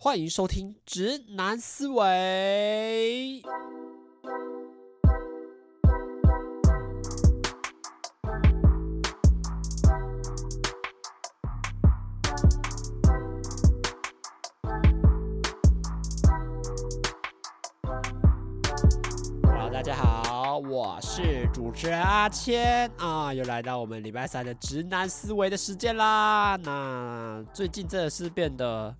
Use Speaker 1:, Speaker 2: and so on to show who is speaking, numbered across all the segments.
Speaker 1: 欢迎收听《直男思维》。Hello，大家好，我是主持人阿谦啊，又来到我们礼拜三的《直男思维》的时间啦。那最近真的是变得。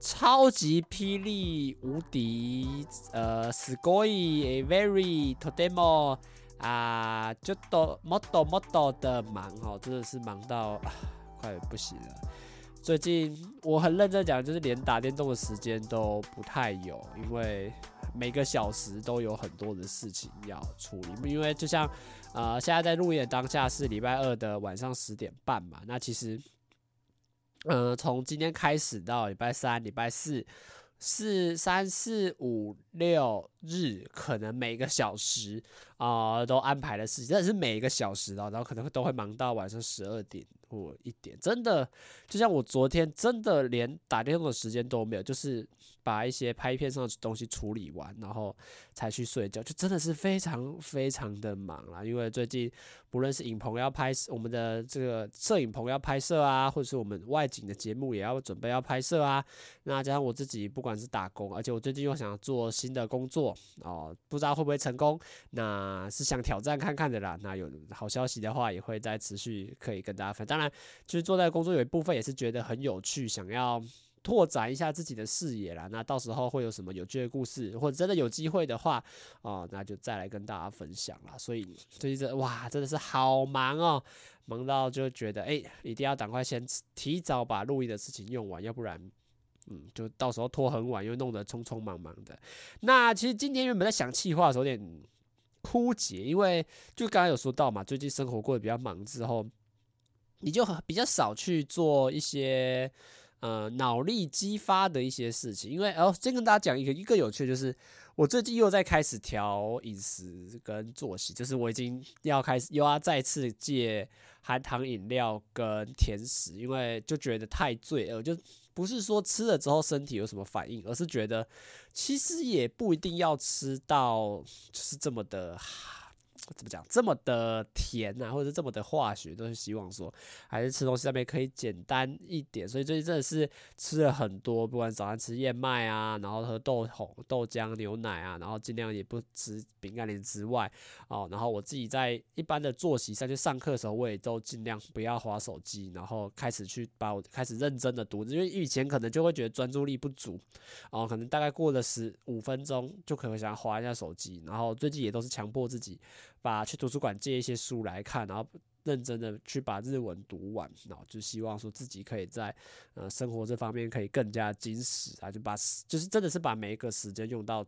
Speaker 1: 超级霹雳无敌，呃，すごい very とても啊，就都もっともっと的忙哦，真的是忙到快不行了。最近我很认真讲，就是连打电动的时间都不太有，因为每个小时都有很多的事情要处理。因为就像呃，现在在录音的当下是礼拜二的晚上十点半嘛，那其实。 呃，从今天开始到礼拜三、礼拜四、四三四五六日，可能每个小时啊、都安排的事情，但是每一个小时啊，然后可能都会忙到晚上十二点。我一点，真的就像我昨天，真的连打电话的时间都没有，就是。把一些拍片上的东西处理完，然后才去睡觉，就真的是非常非常的忙啦。因为最近不论是影棚要拍，我们的这个摄影棚要拍摄啊，或者是我们外景的节目也要准备要拍摄啊。那加上我自己不管是打工，而且我最近又想做新的工作哦，不知道会不会成功，那是想挑战看看的啦。那有好消息的话，也会再持续可以跟大家分享。当然，就是坐在工作有一部分也是觉得很有趣，想要。拓展一下自己的视野啦，那到时候会有什么有趣的故事，或者真的有机会的话，哦，那就再来跟大家分享啦。所以最近这哇，真的是好忙哦，忙到就觉得哎、一定要赶快先提早把录音的事情用完，要不然，嗯，就到时候拖很晚，又弄得匆匆忙忙的。那其实今天原本在想企划的时候有点枯竭，因为就刚刚有说到嘛，最近生活过得比较忙之后，你就比较少去做一些。呃，脑力激发的一些事情，因为哦，先跟大家讲一个一个有趣，就是我最近又在开始调饮食跟作息，就是我已经要开始又要再次戒含糖饮料跟甜食，因为就觉得太罪恶，就不是说吃了之后身体有什么反应，而是觉得其实也不一定要吃到就是这么的。怎么讲这么的甜啊，或者是这么的化学，都是希望说还是吃东西上面可以简单一点。所以最近真的是吃了很多，不管早上吃燕麦啊，然后喝豆红、豆浆、牛奶啊，然后尽量也不吃饼干零之外哦。然后我自己在一般的作息上去上课的时候，我也都尽量不要滑手机，然后开始去把我开始认真的读，因为以前可能就会觉得专注力不足哦，可能大概过了十五分钟就可能想滑一下手机，然后最近也都是强迫自己。把去图书馆借一些书来看，然后认真的去把日文读完，然后就希望说自己可以在呃生活这方面可以更加精实啊，就把就是真的是把每一个时间用到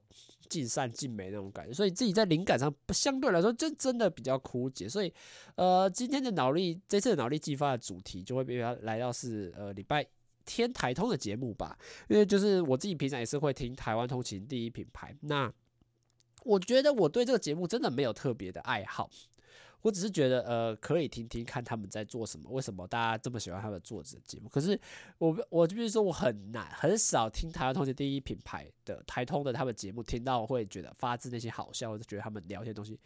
Speaker 1: 尽善尽美那种感觉，所以自己在灵感上相对来说就真的比较枯竭，所以呃今天的脑力这次的脑力激发的主题就会比较来到是呃礼拜天台通的节目吧，因为就是我自己平常也是会听台湾通勤第一品牌那。我觉得我对这个节目真的没有特别的爱好，我只是觉得呃可以听听看他们在做什么，为什么大家这么喜欢他们做的节目？可是我我就比如说我很难很少听台湾通勤第一品牌的台通的他们节目，听到会觉得发自内心好笑，或者觉得他们聊一些东西。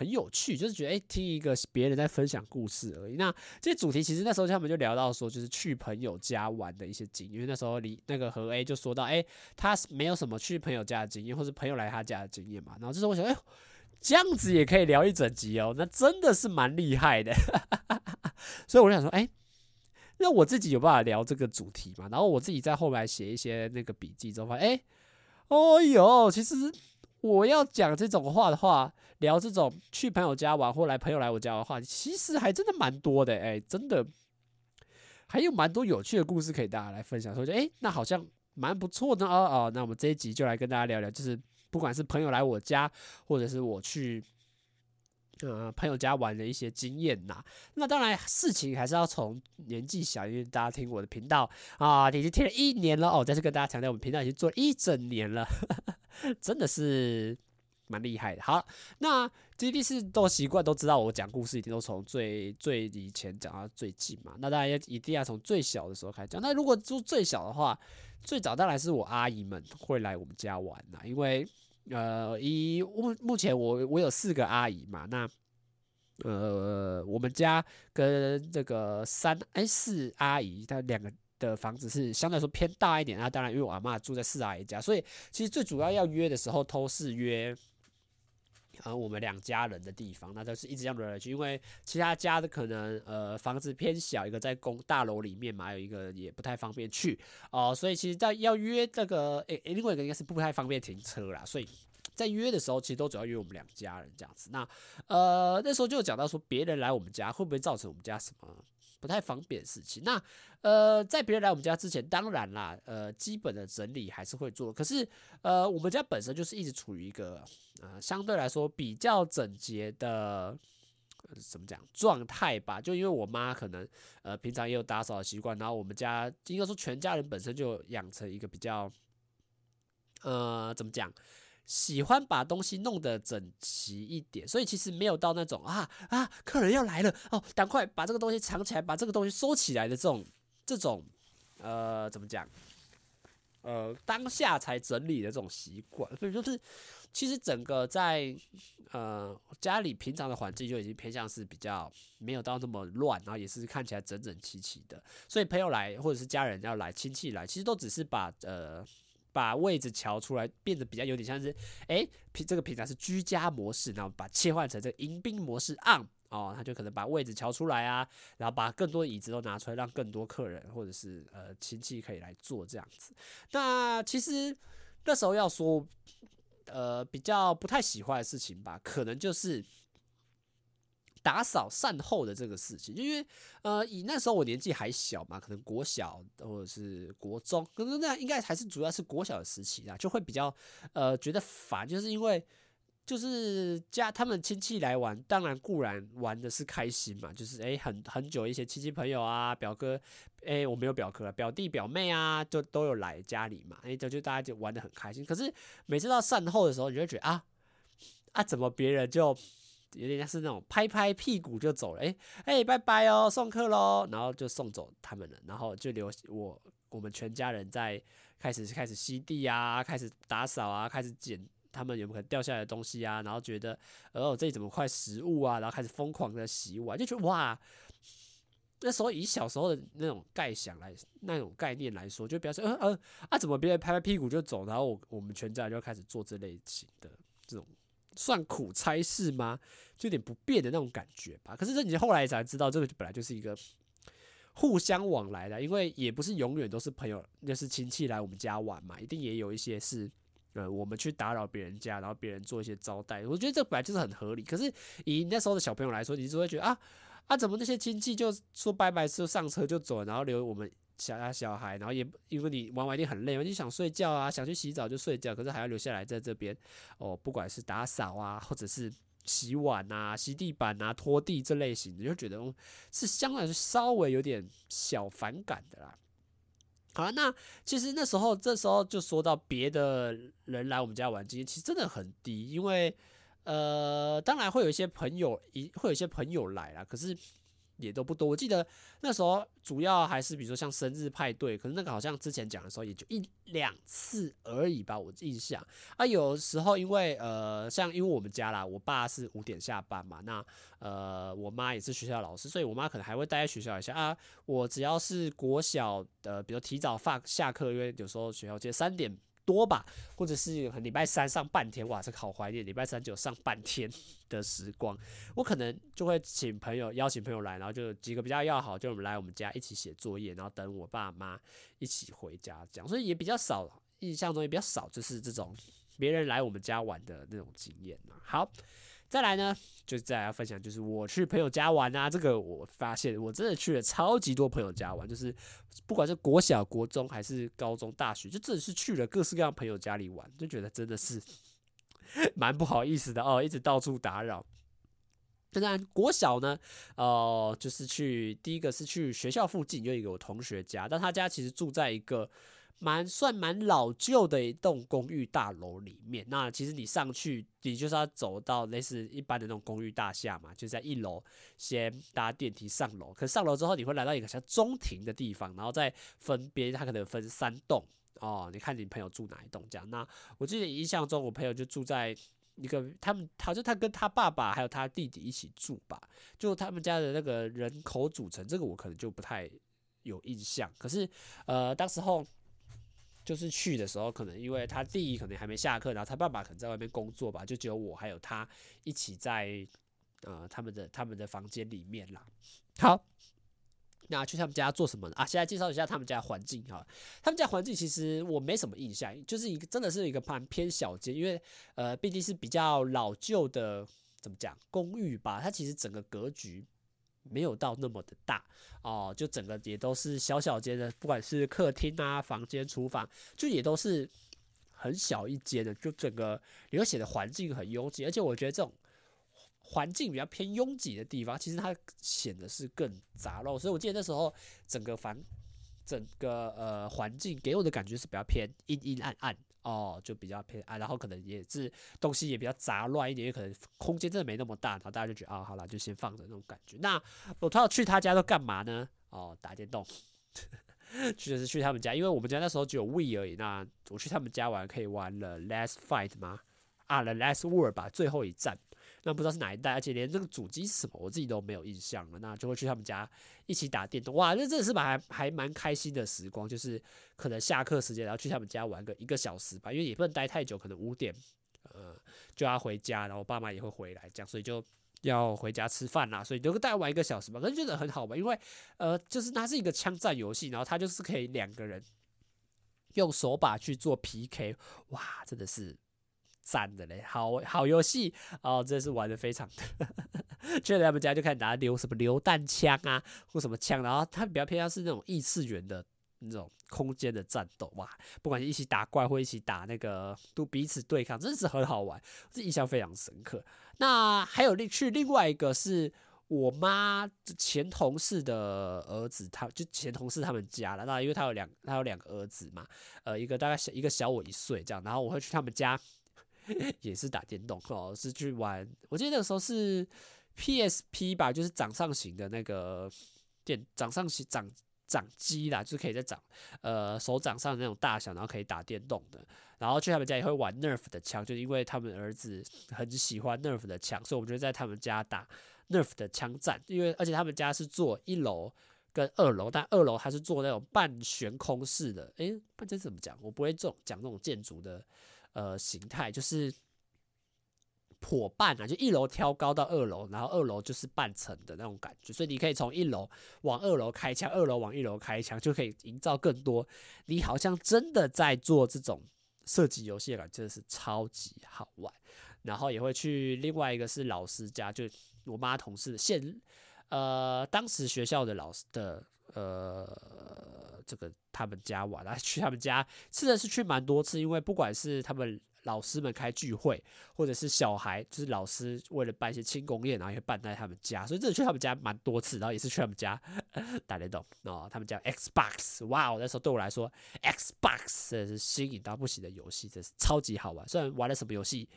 Speaker 1: 很有趣，就是觉得诶、听一个别人在分享故事而已。那这主题其实那时候他们就聊到说，就是去朋友家玩的一些经验。因为那时候离那个何 A 就说到，诶、欸，他没有什么去朋友家的经验，或是朋友来他家的经验嘛。然后这时候我想，哎，这样子也可以聊一整集哦，那真的是蛮厉害的。所以我就想说，诶、那我自己有办法聊这个主题嘛？然后我自己在后来写一些那个笔记之后发现，诶、哦哟，其实。我要讲这种话的话，聊这种去朋友家玩或来朋友来我家的话，其实还真的蛮多的，哎，真的还有蛮多有趣的故事可以大家来分享。说就，哎，那好像蛮不错的哦哦。那我们这一集就来跟大家聊聊，就是不管是朋友来我家，或者是我去呃朋友家玩的一些经验呐。那当然事情还是要从年纪小，因为大家听我的频道啊，已经听了一年了哦。再次跟大家强调，我们频道已经做了一整年了。真的是蛮厉害的。好，那这第四都习惯都知道，我讲故事一定都从最最以前讲到最近嘛。那大家一定要从最小的时候开始讲。那如果就最小的话，最早当然是我阿姨们会来我们家玩啦，因为呃，以目目前我我有四个阿姨嘛，那呃，我们家跟这个三哎四阿姨，她两个。的房子是相对来说偏大一点，那当然因为我阿妈住在四阿姨家，所以其实最主要要约的时候都是约，呃，我们两家人的地方，那都是一直这样轮来去，因为其他家的可能呃房子偏小，一个在公大楼里面嘛，有一个也不太方便去哦、所以其实在要约这个诶诶，另外一个应该是不太方便停车啦，所以在约的时候其实都主要约我们两家人这样子。那呃那时候就讲到说别人来我们家会不会造成我们家什么？不太方便的事情。那呃，在别人来我们家之前，当然啦，呃，基本的整理还是会做。可是呃，我们家本身就是一直处于一个呃相对来说比较整洁的怎么讲状态吧。就因为我妈可能呃平常也有打扫的习惯，然后我们家应该说全家人本身就养成一个比较呃怎么讲。喜欢把东西弄得整齐一点，所以其实没有到那种啊啊，客人要来了哦，赶快把这个东西藏起来，把这个东西收起来的这种这种呃怎么讲呃当下才整理的这种习惯，所以就是其实整个在呃家里平常的环境就已经偏向是比较没有到那么乱，然后也是看起来整整齐齐的，所以朋友来或者是家人要来亲戚来，其实都只是把呃。把位置调出来，变得比较有点像是，哎，平这个平常是居家模式，然后把切换成这个迎宾模式 on 哦，他就可能把位置调出来啊，然后把更多椅子都拿出来，让更多客人或者是呃亲戚可以来坐这样子。那其实那时候要说，呃，比较不太喜欢的事情吧，可能就是。打扫善后的这个事情，就因为呃，以那时候我年纪还小嘛，可能国小或者是国中，可能那应该还是主要是国小的时期啊，就会比较呃觉得烦，就是因为就是家他们亲戚来玩，当然固然玩的是开心嘛，就是诶、很很久一些亲戚朋友啊，表哥诶、我没有表哥啊，表弟表妹啊，就都有来家里嘛，诶、就就大家就玩得很开心。可是每次到善后的时候，你就会觉得啊啊，怎么别人就。有点像是那种拍拍屁股就走了，哎、欸、哎、拜拜哦，送客喽，然后就送走他们了，然后就留我我们全家人在开始开始吸地啊，开始打扫啊，开始捡他们有没有可能掉下来的东西啊，然后觉得哦这里怎么块食物啊，然后开始疯狂的洗碗，就觉得哇，那时候以小时候的那种概想来那种概念来说，就表示呃呃啊怎么别人拍拍屁股就走，然后我我们全家就开始做这类型的这种。算苦差事吗？就有点不便的那种感觉吧。可是这你后来才知道，这个本来就是一个互相往来的，因为也不是永远都是朋友，就是亲戚来我们家玩嘛，一定也有一些是呃我们去打扰别人家，然后别人做一些招待。我觉得这本来就是很合理。可是以那时候的小朋友来说，你就会觉得啊啊，怎么那些亲戚就说拜拜就上车就走，然后留我们。小啊小孩，然后也因为你玩完一定很累嘛，你想睡觉啊，想去洗澡就睡觉，可是还要留下来在这边哦，不管是打扫啊，或者是洗碗啊、洗地板啊、拖地这类型的，就觉得是相对来说稍微有点小反感的啦。好，那其实那时候这时候就说到别的人来我们家玩，经验其实真的很低，因为呃，当然会有一些朋友一会有一些朋友来啦，可是。也都不多，我记得那时候主要还是比如说像生日派对，可是那个好像之前讲的时候也就一两次而已吧，我印象啊。有时候因为呃，像因为我们家啦，我爸是五点下班嘛，那呃，我妈也是学校老师，所以我妈可能还会待在学校一下啊。我只要是国小的，比如提早放下课，因为有时候学校接三点。多吧，或者是礼拜三上半天，哇，这个好怀念！礼拜三就上半天的时光，我可能就会请朋友邀请朋友来，然后就几个比较要好，就我们来我们家一起写作业，然后等我爸妈一起回家这样，所以也比较少，印象中也比较少，就是这种别人来我们家玩的那种经验。好。再来呢，就再来要分享，就是我去朋友家玩啊，这个我发现我真的去了超级多朋友家玩，就是不管是国小、国中还是高中、大学，就真的是去了各式各样朋友家里玩，就觉得真的是 蛮不好意思的哦，一直到处打扰。当然，国小呢，哦、呃，就是去第一个是去学校附近有一个我同学家，但他家其实住在一个蛮算蛮老旧的一栋公寓大楼里面。那其实你上去，你就是要走到类似一般的那种公寓大厦嘛，就在一楼先搭电梯上楼。可上楼之后，你会来到一个像中庭的地方，然后再分别，它可能分三栋哦。你看你朋友住哪一栋这样？那我记得印象中，我朋友就住在一个，他们好像他跟他爸爸还有他弟弟一起住吧，就他们家的那个人口组成，这个我可能就不太有印象。可是呃，当时候。就是去的时候，可能因为他弟可能还没下课，然后他爸爸可能在外面工作吧，就只有我还有他一起在呃他们的他们的房间里面啦。好，那去他们家做什么呢？啊，现在介绍一下他们家环境哈。他们家环境其实我没什么印象，就是一个真的是一个蛮偏小间，因为呃毕竟是比较老旧的，怎么讲公寓吧，它其实整个格局。没有到那么的大哦，就整个也都是小小间的，不管是客厅啊、房间、厨房，就也都是很小一间的，就整个你会显得环境很拥挤，而且我觉得这种环境比较偏拥挤的地方，其实它显得是更杂乱，所以我记得那时候整个房整个呃环境给我的感觉是比较偏阴阴暗暗。哦，就比较偏啊，然后可能也是东西也比较杂乱一点，也可能空间真的没那么大，然后大家就觉得啊、好了，就先放着那种感觉。那我他要去他家都干嘛呢？哦，打电动，去的是去他们家，因为我们家那时候只有 We 而已。那我去他们家玩，可以玩了 Last Fight 吗？啊，The Last Word 吧，最后一站。那不知道是哪一代，而且连这个主机是什么，我自己都没有印象了。那就会去他们家一起打电动，哇，那真的是蛮还还蛮开心的时光。就是可能下课时间，然后去他们家玩个一个小时吧，因为也不能待太久，可能五点，呃，就要回家，然后我爸妈也会回来，这样，所以就要回家吃饭啦。所以就大概玩一个小时吧，可是觉得很好玩，因为呃，就是它是一个枪战游戏，然后它就是可以两个人用手把去做 PK，哇，真的是。赞的嘞，好好游戏哦，真的是玩的非常的。去他们家就开始拿流什么榴弹枪啊，或什么枪，然后他比较偏向是那种异次元的那种空间的战斗哇，不管是一起打怪或一起打那个，都彼此对抗，真的是很好玩，这印象非常深刻。那还有另去另外一个是我妈前同事的儿子，他就前同事他们家了。那因为他有两他有两个儿子嘛，呃，一个大概小一个小我一岁这样，然后我会去他们家。也是打电动哦，是去玩。我记得那个时候是 PSP 吧，就是掌上型的那个电掌上型掌掌机啦，就是可以在掌呃手掌上那种大小，然后可以打电动的。然后去他们家也会玩 Nerf 的枪，就因为他们儿子很喜欢 Nerf 的枪，所以我们就在他们家打 Nerf 的枪战。因为而且他们家是做一楼跟二楼，但二楼还是做那种半悬空式的。诶、欸，半这怎么讲？我不会这种讲那种建筑的。呃，形态就是破半啊，就一楼挑高到二楼，然后二楼就是半层的那种感觉，所以你可以从一楼往二楼开枪，二楼往一楼开枪，就可以营造更多。你好像真的在做这种射击游戏的感觉，真的是超级好玩。然后也会去另外一个是老师家，就我妈同事现呃当时学校的老师的呃。这个他们家玩，然 后去他们家，真的是去蛮多次，因为不管是他们老师们开聚会，或者是小孩，就是老师为了办一些庆功宴，然后也办在他们家，所以真的去他们家蛮多次，然后也是去他们家打电动哦。他们家 Xbox，哇哦，那时候对我来说，Xbox 真是新颖到不行的游戏，真是超级好玩。虽然玩了什么游戏，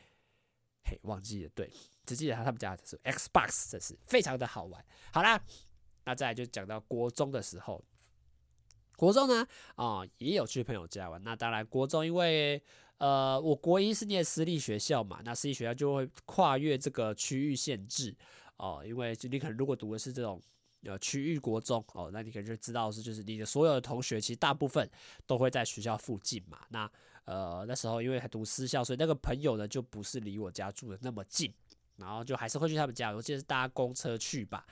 Speaker 1: 嘿，忘记了，对，只记得他他们家的是 Xbox，真是非常的好玩。好啦，那再来就讲到国中的时候。国中呢，啊、也有去朋友家玩。那当然，国中因为呃，我国一是念私立学校嘛，那私立学校就会跨越这个区域限制哦。因为就你可能如果读的是这种呃区域国中哦，那你可能就知道是就是你的所有的同学其实大部分都会在学校附近嘛。那呃那时候因为还读私校，所以那个朋友呢就不是离我家住的那么近，然后就还是会去他们家，我记得是搭公车去吧。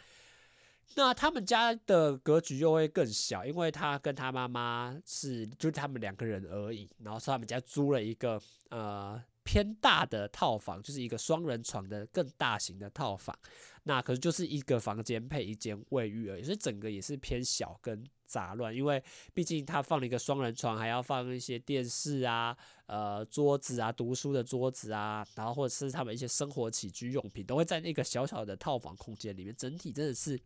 Speaker 1: 那他们家的格局又会更小，因为他跟他妈妈是就他们两个人而已，然后他们家租了一个呃偏大的套房，就是一个双人床的更大型的套房。那可是就是一个房间配一间卫浴而已，所以整个也是偏小跟杂乱。因为毕竟他放了一个双人床，还要放一些电视啊、呃桌子啊、读书的桌子啊，然后或者是他们一些生活起居用品都会在那个小小的套房空间里面，整体真的是。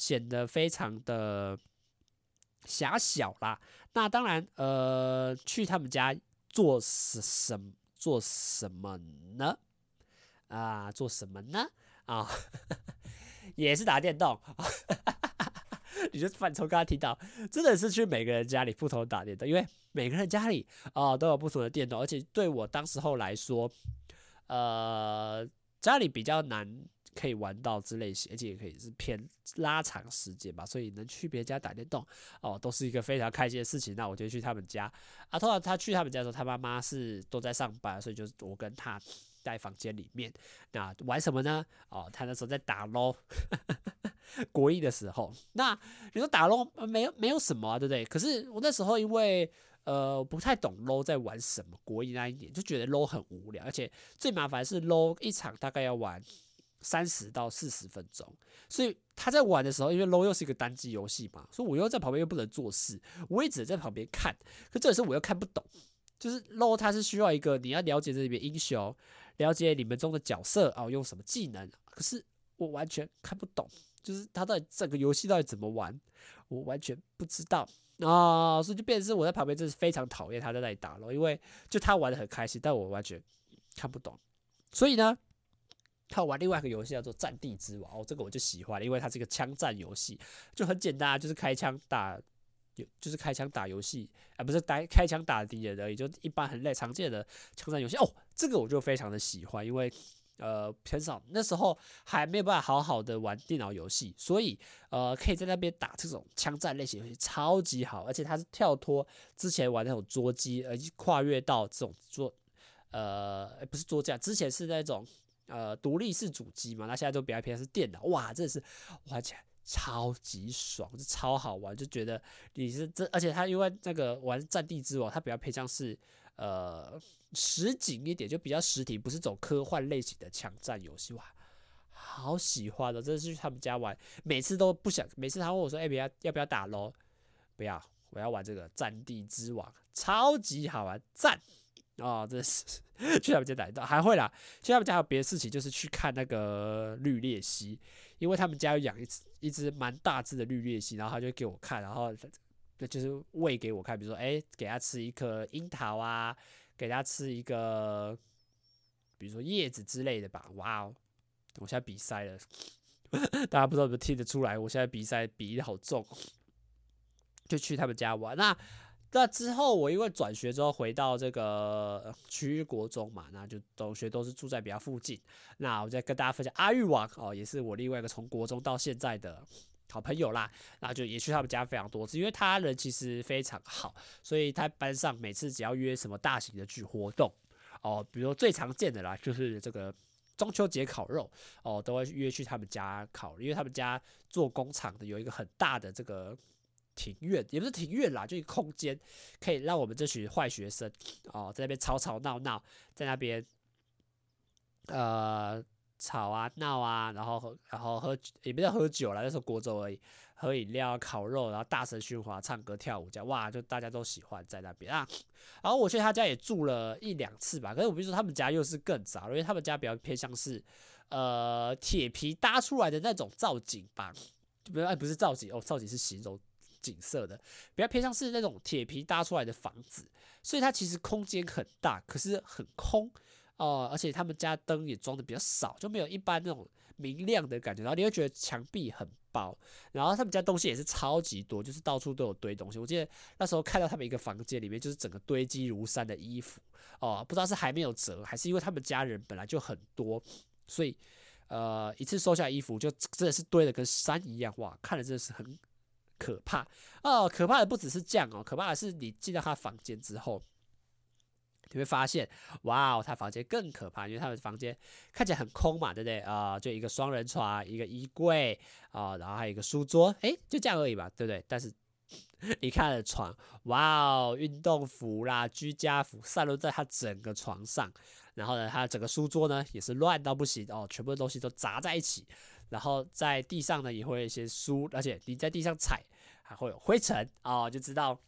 Speaker 1: 显得非常的狭小啦。那当然，呃，去他们家做什什做什么呢？啊，做什么呢？啊，也是打电动。你就反从刚刚提到，真的是去每个人家里不同打电动，因为每个人家里啊、都有不同的电动，而且对我当时候来说，呃，家里比较难可以玩到之类型，而且也可以是偏拉长时间吧，所以能去别人家打电动哦、都是一个非常开心的事情。那我就去他们家啊，通常他去他们家的时候，他妈妈是都在上班，所以就是我跟他在房间里面，那玩什么呢？哦，他那时候在打 LO，。国一的时候，那你说打 LO，没有没有什么啊，对不对？可是我那时候因为呃不太懂 LO 在玩什么，国一那一年就觉得 LO 很无聊，而且最麻烦是 LO 一场大概要玩三十到四十分钟，所以他在玩的时候，因为 LO 又是一个单机游戏嘛，所以我又在旁边又不能做事，我也只能在旁边看。可这时候我又看不懂，就是 LO 它是需要一个你要了解这里面英雄，了解你们中的角色啊，用什么技能，可是我完全看不懂。就是他到底整个游戏到底怎么玩，我完全不知道啊、哦，所以就变成是我在旁边，真是非常讨厌他在那里打咯，因为就他玩得很开心，但我完全看不懂。所以呢，他玩另外一个游戏叫做《战地之王》，哦，这个我就喜欢，因为它是一个枪战游戏，就很简单，就是开枪打，就是开枪打游戏，啊，不是打开枪打敌人而已，就一般很累常见的枪战游戏。哦，这个我就非常的喜欢，因为。呃，偏少那时候还没有办法好好的玩电脑游戏，所以呃，可以在那边打这种枪战类型游戏，超级好。而且它是跳脱之前玩那种桌机，而跨越到这种桌，呃，不是桌架，之前是那种呃独立式主机嘛，那现在都比较偏是电脑，哇，真的是玩起来超级爽，就超好玩，就觉得你是这，而且它因为那个玩战地之王，它比较偏向是。呃，实景一点就比较实体，不是走科幻类型的枪战游戏哇，好喜欢的，真的是去他们家玩，每次都不想，每次他问我说，哎、欸，不要要不要打咯？不要，我要玩这个战地之王，超级好玩，赞哦，真的是 去他们家打到还会啦，去他们家还有别的事情，就是去看那个绿鬣蜥，因为他们家有养一只一只蛮大只的绿鬣蜥，然后他就给我看，然后。那就是喂给我看，比如说，哎、给他吃一颗樱桃啊，给他吃一个，比如说叶子之类的吧。哇哦，我现在鼻塞了，大家不知道有没有听得出来？我现在鼻塞鼻子好重，就去他们家玩。那那之后，我因为转学之后回到这个区域国中嘛，那就同学都是住在比较附近。那我再跟大家分享阿育王哦，也是我另外一个从国中到现在的。好朋友啦，那就也去他们家非常多次，因为他人其实非常好，所以他班上每次只要约什么大型的聚活动哦，比如说最常见的啦，就是这个中秋节烤肉哦，都会约去他们家烤，因为他们家做工厂的，有一个很大的这个庭院，也不是庭院啦，就一个空间，可以让我们这群坏学生哦，在那边吵吵闹闹，在那边呃。吵啊闹啊，然后，然后喝也不叫喝酒了，那时候国中而已，喝饮料、烤肉，然后大声喧哗、唱歌、跳舞，这样哇，就大家都喜欢在那边啊。然后我去他家也住了一两次吧，可是我比如说他们家又是更早，因为他们家比较偏向是呃铁皮搭出来的那种造景吧，就不是哎不是造景哦，造景是形容景色的，比较偏向是那种铁皮搭出来的房子，所以它其实空间很大，可是很空。哦，而且他们家灯也装的比较少，就没有一般那种明亮的感觉。然后你会觉得墙壁很薄，然后他们家东西也是超级多，就是到处都有堆东西。我记得那时候看到他们一个房间里面，就是整个堆积如山的衣服。哦，不知道是还没有折，还是因为他们家人本来就很多，所以呃一次收下衣服就真的是堆的跟山一样。哇，看了真的是很可怕。哦，可怕的不只是这样哦，可怕的是你进到他房间之后。你会发现，哇哦，他房间更可怕，因为他的房间看起来很空嘛，对不对啊？呃，就一个双人床，一个衣柜啊，呃，然后还有一个书桌，诶，就这样而已吧，对不对？但是你看的床，哇哦，运动服啦、居家服散落在他整个床上，然后呢，他整个书桌呢也是乱到不行哦，全部的东西都砸在一起，然后在地上呢也会有一些书，而且你在地上踩还会有灰尘哦，就知道。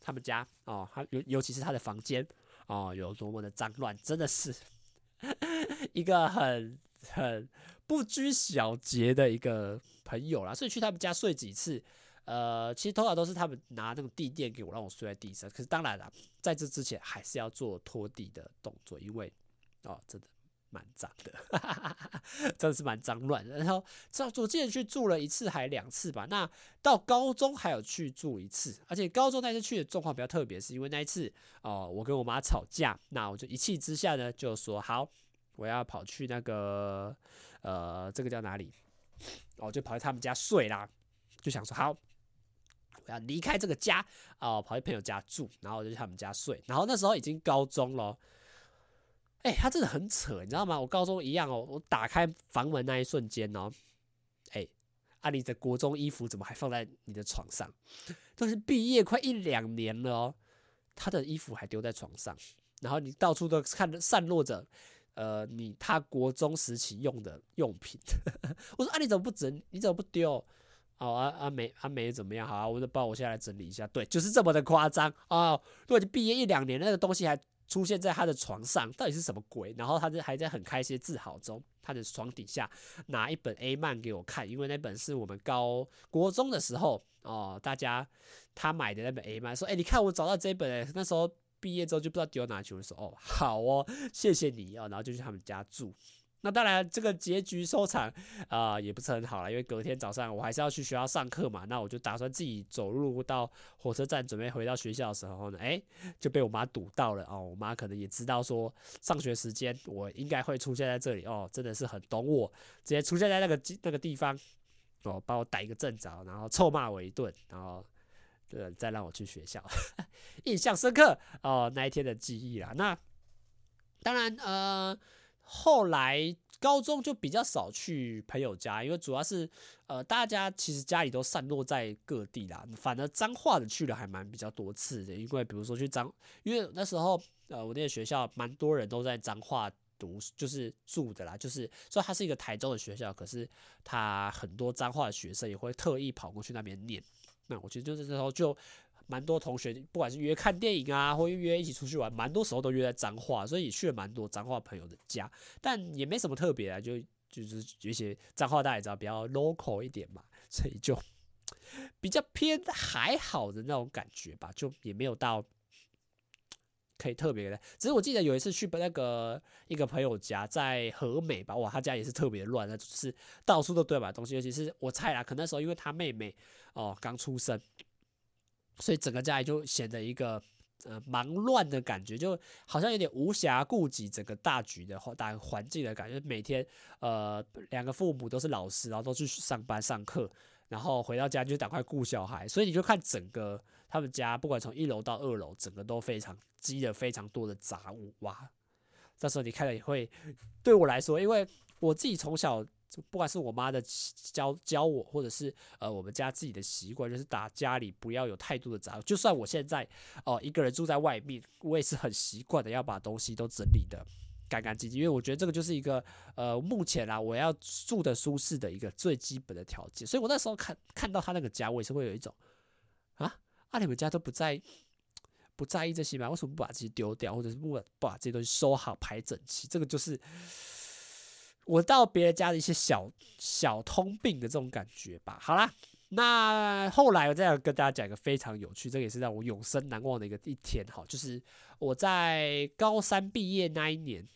Speaker 1: 他们家哦，他尤尤其是他的房间哦，有多么的脏乱，真的是 一个很很不拘小节的一个朋友啦。所以去他们家睡几次，呃，其实通常都是他们拿那种地垫给我，让我睡在地上。可是当然了，在这之前还是要做拖地的动作，因为哦，真的。蛮脏的，真的是蛮脏乱的。然后，这我记得去住了一次还两次吧。那到高中还有去住一次，而且高中那次去的状况比较特别，是因为那一次哦，我跟我妈吵架，那我就一气之下呢，就说好，我要跑去那个呃，这个叫哪里？哦，就跑去他们家睡啦。就想说好，我要离开这个家哦，跑去朋友家住，然后我就去他们家睡。然后那时候已经高中了。哎、他真的很扯，你知道吗？我高中一样哦，我打开房门那一瞬间哦，哎、阿、啊、你的国中衣服怎么还放在你的床上？都是毕业快一两年了哦，他的衣服还丢在床上，然后你到处都看着散落着，呃，你他国中时期用的用品。我说啊，你怎么不整？你怎么不丢？哦，阿阿美阿美怎么样？好啊，我就帮我现在来整理一下。对，就是这么的夸张啊！如果你毕业一两年，那个东西还。出现在他的床上，到底是什么鬼？然后他就还在很开心自豪中，他的床底下拿一本 A 漫给我看，因为那本是我们高国中的时候哦，大家他买的那本 A 漫，说：“哎、你看我找到这本、欸，那时候毕业之后就不知道丢哪去我。”说：“哦，好哦，谢谢你哦。”然后就去他们家住。那当然，这个结局收场啊、也不是很好了，因为隔天早上我还是要去学校上课嘛。那我就打算自己走路到火车站，准备回到学校的时候呢，哎，就被我妈堵到了哦。我妈可能也知道说上学时间我应该会出现在这里哦，真的是很懂我，直接出现在那个那个地方哦，把我逮一个正着，然后臭骂我一顿，然后对，再让我去学校，印象深刻哦，那一天的记忆啦。那当然呃。后来高中就比较少去朋友家，因为主要是呃大家其实家里都散落在各地啦。反而彰化的去了还蛮比较多次的，因为比如说去彰，因为那时候呃我那个学校蛮多人都在彰化读，就是住的啦，就是说它是一个台中的学校，可是他很多彰化的学生也会特意跑过去那边念。那我觉得就是这时候就。蛮多同学，不管是约看电影啊，或约一起出去玩，蛮多时候都约在彰化，所以也去了蛮多彰化朋友的家，但也没什么特别啊，就就是有一些彰化大家知道比较 local 一点嘛，所以就比较偏还好的那种感觉吧，就也没有到可以特别的。只是我记得有一次去那个一个朋友家，在和美吧，哇，他家也是特别乱，那就是到处都堆满东西，尤其是我猜啦，可能那时候因为他妹妹哦刚出生。所以整个家里就显得一个呃忙乱的感觉，就好像有点无暇顾及整个大局的大环境的感觉。每天呃两个父母都是老师，然后都去上班上课，然后回到家就赶快顾小孩。所以你就看整个他们家，不管从一楼到二楼，整个都非常积了非常多的杂物。哇，这时候你看了也会对我来说，因为我自己从小。不管是我妈的教教我，或者是呃我们家自己的习惯，就是打家里不要有太多的杂物。就算我现在哦、一个人住在外面，我也是很习惯的要把东西都整理得干干净净，因为我觉得这个就是一个呃目前啊我要住的舒适的一个最基本的条件。所以我那时候看看到他那个家，我也是会有一种啊啊你们家都不在不在意这些吗？为什么不把这些丢掉，或者是不把这些东西收好排整齐？这个就是。我到别人家的一些小小通病的这种感觉吧。好啦，那后来我再要跟大家讲一个非常有趣，这个也是让我永生难忘的一个一天。哈，就是我在高三毕业那一年，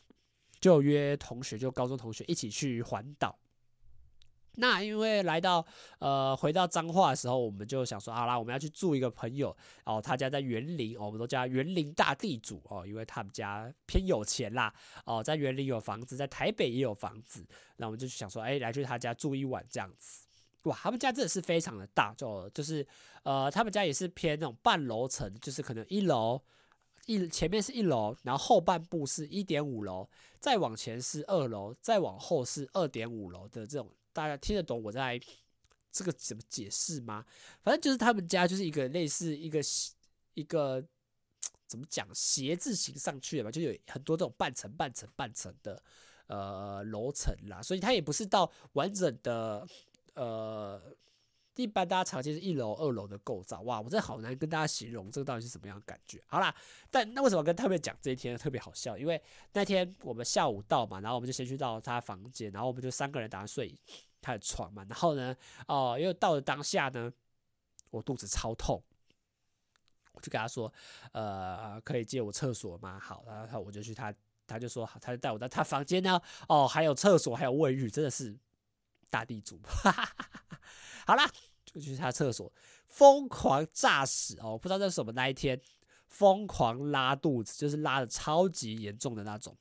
Speaker 1: 就约同学，就高中同学一起去环岛。那因为来到呃回到彰化的时候，我们就想说，好啦，我们要去住一个朋友哦，他家在园林，我们都叫园林大地主哦，因为他们家偏有钱啦哦，在园林有房子，在台北也有房子，那我们就想说，哎，来去他家住一晚这样子。哇，他们家真的是非常的大，就就是呃，他们家也是偏那种半楼层，就是可能一楼一前面是一楼，然后后半部是一点五楼，再往前是二楼，再往后是二点五楼的这种。大家听得懂我在这个怎么解释吗？反正就是他们家就是一个类似一个一个怎么讲斜字形上去的嘛，就有很多这种半层半层半层的呃楼层啦，所以它也不是到完整的呃，一般大家常见是一楼二楼的构造。哇，我真的好难跟大家形容这个到底是什么样的感觉。好啦，但那为什么跟特别讲这一天特别好笑？因为那天我们下午到嘛，然后我们就先去到他房间，然后我们就三个人打算睡他的床嘛，然后呢，哦，因为到了当下呢，我肚子超痛，我就跟他说，呃，可以借我厕所吗？好，然后我就去他，他就说好，他就带我到他房间呢，哦，还有厕所，还有卫浴，真的是大地主，哈哈哈好啦，就去他厕所，疯狂炸屎哦，不知道这是什么那一天，疯狂拉肚子，就是拉的超级严重的那种。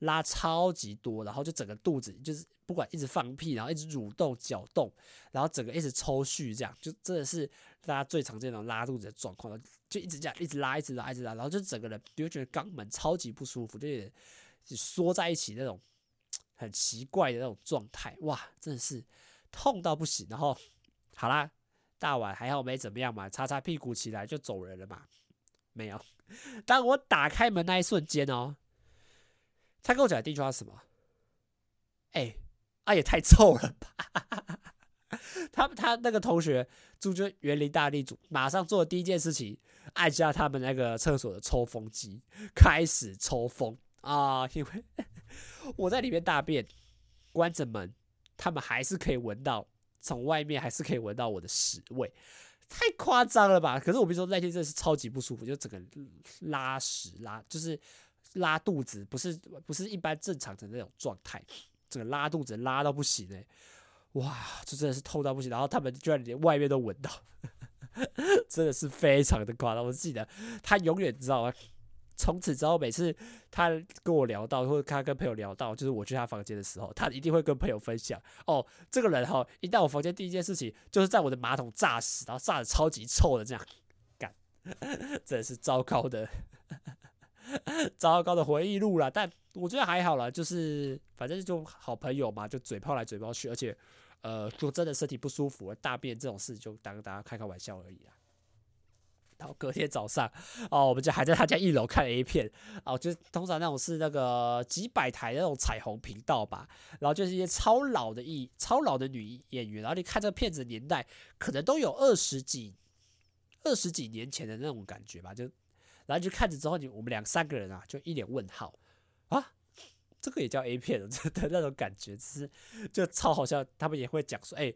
Speaker 1: 拉超级多，然后就整个肚子就是不管一直放屁，然后一直蠕动搅动，然后整个一直抽搐，这样就真的是大家最常见的拉肚子的状况，就一直这样一直拉，一直拉，一直拉，然后就整个人就觉得肛门超级不舒服，就有点缩在一起那种很奇怪的那种状态，哇，真的是痛到不行。然后好啦，大碗还好没怎么样嘛，擦擦屁股起来就走人了嘛，没有。当我打开门那一瞬间哦。他跟我讲第一句话是什么？哎、啊也太臭了吧！他他那个同学住就园林大地主，马上做的第一件事情，按下他们那个厕所的抽风机，开始抽风啊！因为 我在里面大便，关着门，他们还是可以闻到，从外面还是可以闻到我的屎味，太夸张了吧！可是我跟你说，那天真的是超级不舒服，就整个拉屎拉，就是。拉肚子不是不是一般正常的那种状态，整个拉肚子拉到不行哎、哇，这真的是痛到不行。然后他们居然连外面都闻到，真的是非常的夸张。我记得他永远知道吗？从此之后，每次他跟我聊到，或者他跟朋友聊到，就是我去他房间的时候，他一定会跟朋友分享哦，这个人哈，一到我房间第一件事情就是在我的马桶炸屎，然后炸的超级臭的这样，干，真的是糟糕的。糟糕的回忆录了，但我觉得还好啦，就是反正就好朋友嘛，就嘴炮来嘴炮去，而且呃，就真的身体不舒服，大便这种事就当大家开开玩笑而已啦。然后隔天早上哦，我们就还在他家一楼看 A 片哦，就是通常那种是那个几百台那种彩虹频道吧，然后就是一些超老的艺超老的女演员，然后你看这个片子年代可能都有二十几二十几年前的那种感觉吧，就。然后就看着之后，你我们两三个人啊，就一脸问号啊，这个也叫 A 片 的那种感觉，只是就超好笑。他们也会讲说，哎、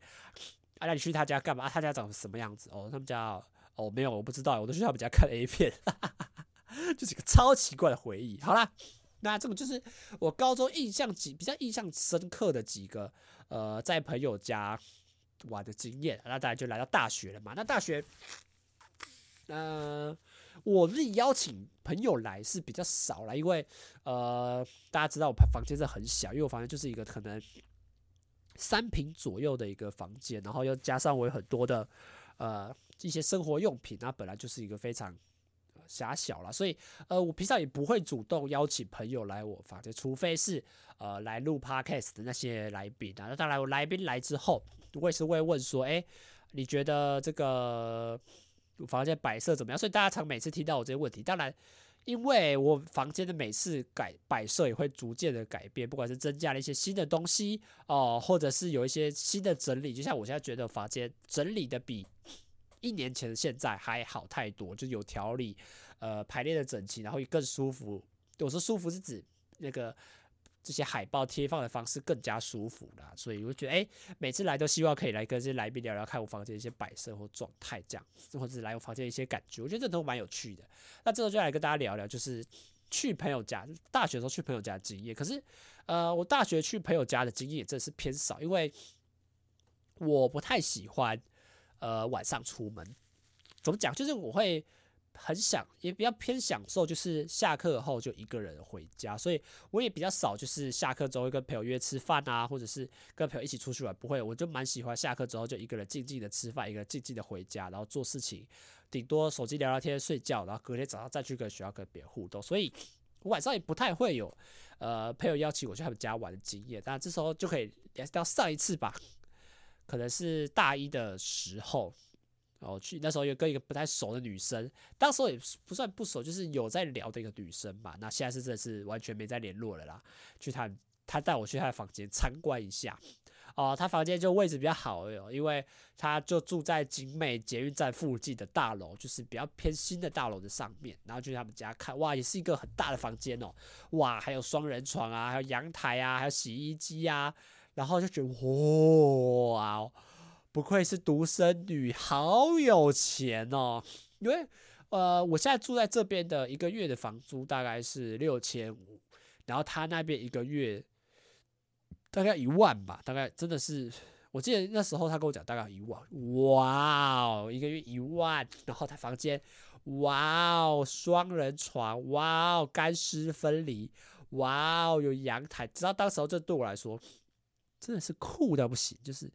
Speaker 1: 啊，那你去他家干嘛？他家长什么样子？哦，他们家，哦没有，我不知道，我都去他们家看 A 片，哈哈哈哈，就是一个超奇怪的回忆。好啦，那这个就是我高中印象几比较印象深刻的几个呃，在朋友家玩的经验。那大家就来到大学了嘛？那大学，嗯、呃。我自己邀请朋友来是比较少了，因为呃，大家知道我房间是很小，因为我房间就是一个可能三平左右的一个房间，然后又加上我有很多的呃一些生活用品，那本来就是一个非常狭小了，所以呃，我平常也不会主动邀请朋友来我房间，除非是呃来录 podcast 的那些来宾啊。那当然，我来宾来之后，我也是会问说，哎，你觉得这个？房间摆设怎么样？所以大家常每次听到我这些问题，当然，因为我房间的每次改摆设也会逐渐的改变，不管是增加了一些新的东西哦、或者是有一些新的整理。就像我现在觉得房间整理的比一年前的现在还好太多，就有条理，呃，排列的整齐，然后也更舒服。我说舒服是指那个。这些海报贴放的方式更加舒服啦，所以我觉得，哎，每次来都希望可以来跟这些来宾聊聊，看我房间一些摆设或状态这样，或者来我房间一些感觉，我觉得这都蛮有趣的。那这时候就来跟大家聊聊，就是去朋友家，大学的时候去朋友家的经验。可是，呃，我大学去朋友家的经验也真的是偏少，因为我不太喜欢，呃，晚上出门。怎么讲？就是我会。很想也比较偏享受，就是下课后就一个人回家，所以我也比较少，就是下课之后会跟朋友约吃饭啊，或者是跟朋友一起出去玩，不会，我就蛮喜欢下课之后就一个人静静的吃饭，一个人静静的回家，然后做事情，顶多手机聊聊天、睡觉，然后隔天早上再去跟学校跟别人互动，所以我晚上也不太会有呃朋友邀请我去他们家玩的经验，但这时候就可以聊到上一次吧，可能是大一的时候。哦，去那时候有跟一个不太熟的女生，当时也不算不熟，就是有在聊的一个女生吧。那现在是真的是完全没再联络了啦。去他，他带我去他的房间参观一下。哦，他房间就位置比较好哟，因为他就住在景美捷运站附近的大楼，就是比较偏新的大楼的上面。然后去他们家看，哇，也是一个很大的房间哦，哇，还有双人床啊，还有阳台啊，还有洗衣机啊，然后就觉得哇。不愧是独生女，好有钱哦。因为呃，我现在住在这边的一个月的房租大概是六千五，然后他那边一个月大概一万吧，大概真的是，我记得那时候他跟我讲大概一万，哇哦，一个月一万，然后他房间，哇哦，双人床，哇哦，干湿分离，哇哦，有阳台，直到当时候这对我来说真的是酷到不行，就是。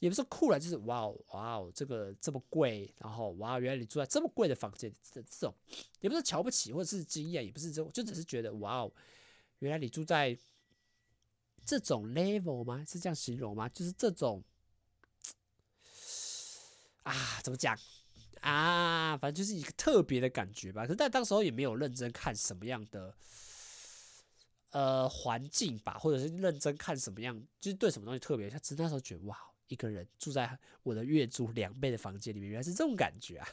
Speaker 1: 也不是酷了，就是哇哦哇哦，这个这么贵，然后哇哦，原来你住在这么贵的房间，这这种也不是瞧不起或者是惊讶，也不是这种，就只是觉得哇哦，原来你住在这种 level 吗？是这样形容吗？就是这种啊，怎么讲啊？反正就是一个特别的感觉吧。可是在当时候也没有认真看什么样的呃环境吧，或者是认真看什么样，就是对什么东西特别，他只那时候觉得哇。一个人住在我的月租两倍的房间里面，原来是这种感觉啊！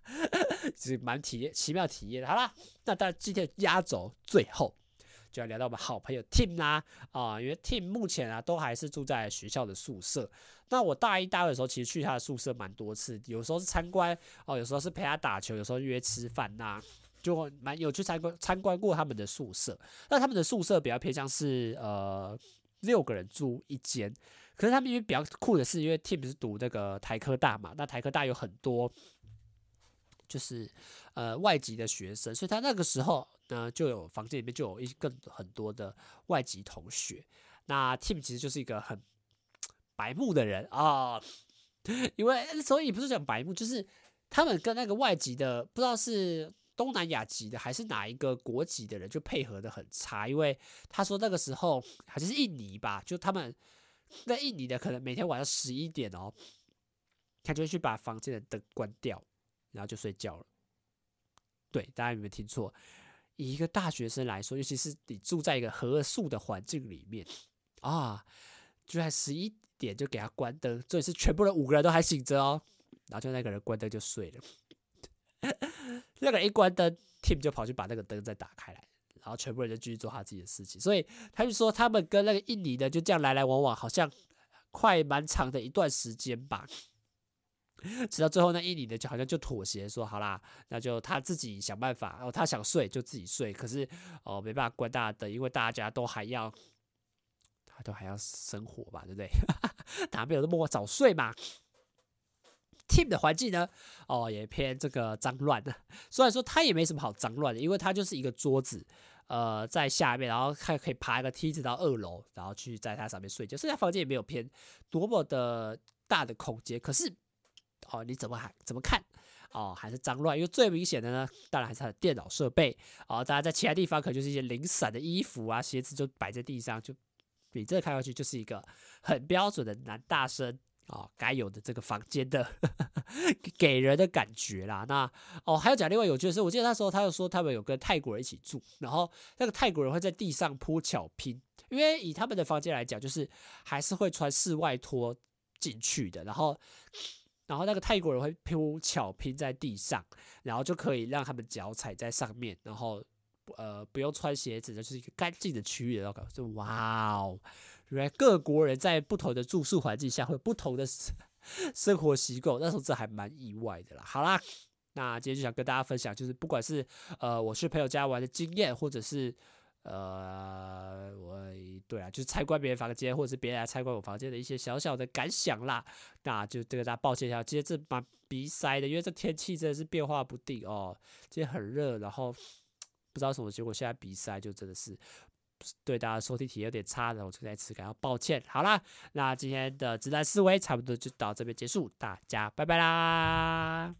Speaker 1: 是蛮体验奇妙体验的。好啦，那当然今天压轴最后就要聊到我们好朋友 Tim 啦啊，因为 Tim 目前啊都还是住在学校的宿舍。那我大一、大二的时候，其实去他的宿舍蛮多次，有时候是参观哦，有时候是陪他打球，有时候约吃饭呐，就蛮有去参观参观过他们的宿舍。那他们的宿舍比较偏向是呃六个人住一间。可是他们因为比较酷的是，因为 Tim 是读那个台科大嘛，那台科大有很多就是呃外籍的学生，所以他那个时候呢就有房间里面就有一更很多的外籍同学。那 Tim 其实就是一个很 白目的人啊，因为所以不是讲白目，就是他们跟那个外籍的不知道是东南亚籍的还是哪一个国籍的人就配合的很差，因为他说那个时候还是印尼吧，就他们。那印尼的可能每天晚上十一点哦，他就会去把房间的灯关掉，然后就睡觉了。对，大家有没有听错？以一个大学生来说，尤其是你住在一个合宿的环境里面啊，就在十一点就给他关灯，这里是全部的五个人都还醒着哦，然后就那个人关灯就睡了。那个人一关灯，Tim 就跑去把那个灯再打开来。然后全部人就继续做他自己的事情，所以他就说他们跟那个印尼的就这样来来往往，好像快蛮长的一段时间吧。直到最后，那印尼的就好像就妥协说好啦，那就他自己想办法。哦，他想睡就自己睡，可是哦没办法关大灯，因为大家都还要，他 都还要生活吧，对不对？大家没有那么早睡嘛。Team 的环境呢，哦也偏这个脏乱的，虽然说他也没什么好脏乱的，因为他就是一个桌子。呃，在下面，然后还可以爬一个梯子到二楼，然后去在它上面睡觉。所以它房间也没有偏多么的大的空间。可是，哦，你怎么还怎么看？哦，还是脏乱。因为最明显的呢，当然还是它的电脑设备。哦，大家在其他地方可能就是一些零散的衣服啊、鞋子就摆在地上，就比这看上去就是一个很标准的男大生。哦，该有的这个房间的给人的感觉啦。那哦，还有讲另外有趣的是，我记得那时候他又说他们有跟泰国人一起住，然后那个泰国人会在地上铺巧拼，因为以他们的房间来讲，就是还是会穿室外拖进去的。然后，然后那个泰国人会铺巧拼在地上，然后就可以让他们脚踩在上面，然后呃不用穿鞋子，就是一个干净的区域。然后就哇哦。原来各国人在不同的住宿环境下会有不同的生 活习惯，那时候这还蛮意外的啦。好啦，那今天就想跟大家分享，就是不管是呃我去朋友家玩的经验，或者是呃我对啊，就是参观别人房间，或者是别人来参观我房间的一些小小的感想啦。那就这个大家抱歉一下，今天这蛮鼻塞的，因为这天气真的是变化不定哦。今天很热，然后 不知道什么结果，现在鼻塞就真的是。对大家收听体验有点差的，我就在此感到抱歉。好啦，那今天的直男思维差不多就到这边结束，大家拜拜啦。